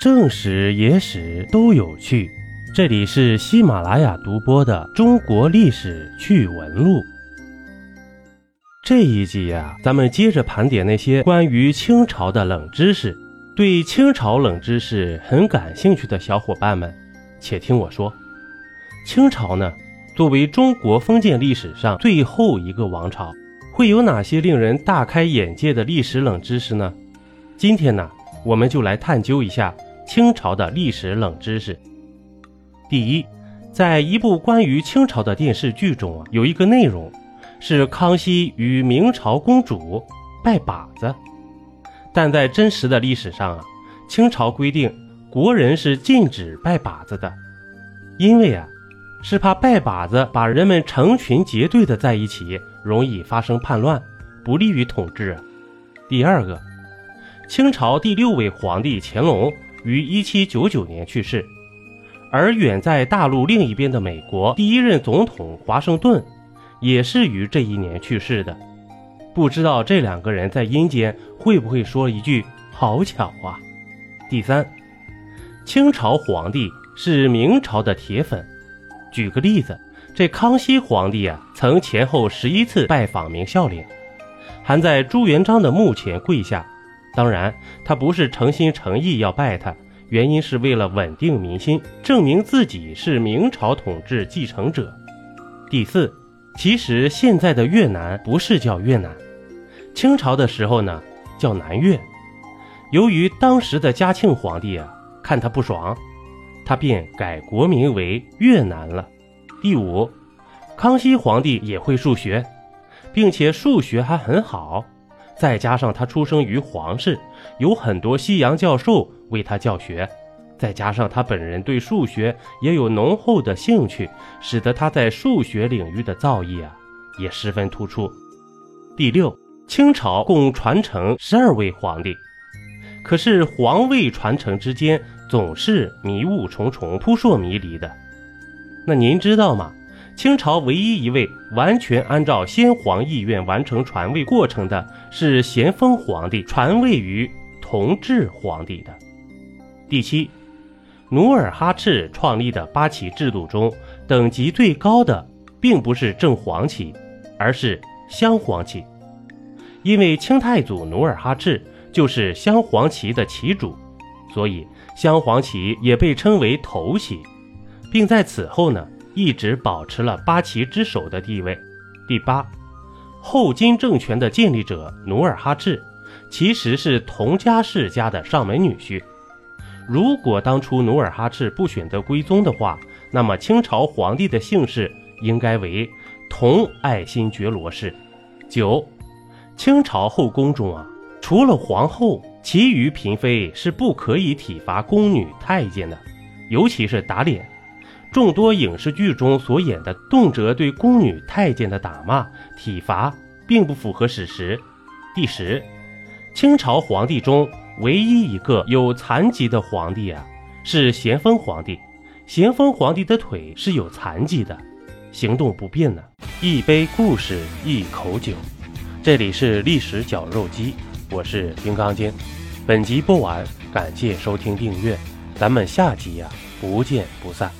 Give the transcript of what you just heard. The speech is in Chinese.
正史、野史都有趣。这里是喜马拉雅独播的《中国历史趣闻录》。这一集呀，咱们接着盘点那些关于清朝的冷知识。对清朝冷知识很感兴趣的小伙伴们，且听我说：清朝呢，作为中国封建历史上最后一个王朝，会有哪些令人大开眼界的历史冷知识呢？今天呢，我们就来探究一下。清朝的历史冷知识。第一，在一部关于清朝的电视剧中啊，有一个内容是康熙与明朝公主拜把子，但在真实的历史上啊，清朝规定国人是禁止拜把子的，因为啊，是怕拜把子把人们成群结队的在一起，容易发生叛乱，不利于统治。第二个，清朝第六位皇帝乾隆。于一七九九年去世，而远在大陆另一边的美国第一任总统华盛顿，也是于这一年去世的。不知道这两个人在阴间会不会说一句“好巧啊”。第三，清朝皇帝是明朝的铁粉。举个例子，这康熙皇帝啊，曾前后十一次拜访明孝陵，还在朱元璋的墓前跪下。当然，他不是诚心诚意要拜他，原因是为了稳定民心，证明自己是明朝统治继承者。第四，其实现在的越南不是叫越南，清朝的时候呢叫南越。由于当时的嘉庆皇帝啊看他不爽，他便改国名为越南了。第五，康熙皇帝也会数学，并且数学还很好。再加上他出生于皇室，有很多西洋教授为他教学，再加上他本人对数学也有浓厚的兴趣，使得他在数学领域的造诣啊也十分突出。第六，清朝共传承十二位皇帝，可是皇位传承之间总是迷雾重重、扑朔迷离的。那您知道吗？清朝唯一一位完全按照先皇意愿完成传位过程的是咸丰皇帝传位于同治皇帝的。第七，努尔哈赤创立的八旗制度中，等级最高的并不是正黄旗，而是镶黄旗，因为清太祖努尔哈赤就是镶黄旗的旗主，所以镶黄旗也被称为头旗，并在此后呢。一直保持了八旗之首的地位。第八，后金政权的建立者努尔哈赤，其实是佟家世家的上门女婿。如果当初努尔哈赤不选择归宗的话，那么清朝皇帝的姓氏应该为佟爱新觉罗氏。九，清朝后宫中啊，除了皇后，其余嫔妃是不可以体罚宫女太监的，尤其是打脸。众多影视剧中所演的动辄对宫女太监的打骂体罚，并不符合史实。第十，清朝皇帝中唯一一个有残疾的皇帝啊，是咸丰皇帝。咸丰皇帝的腿是有残疾的，行动不便呢。一杯故事，一口酒，这里是历史绞肉机，我是金刚经。本集播完，感谢收听订阅，咱们下集呀，不见不散。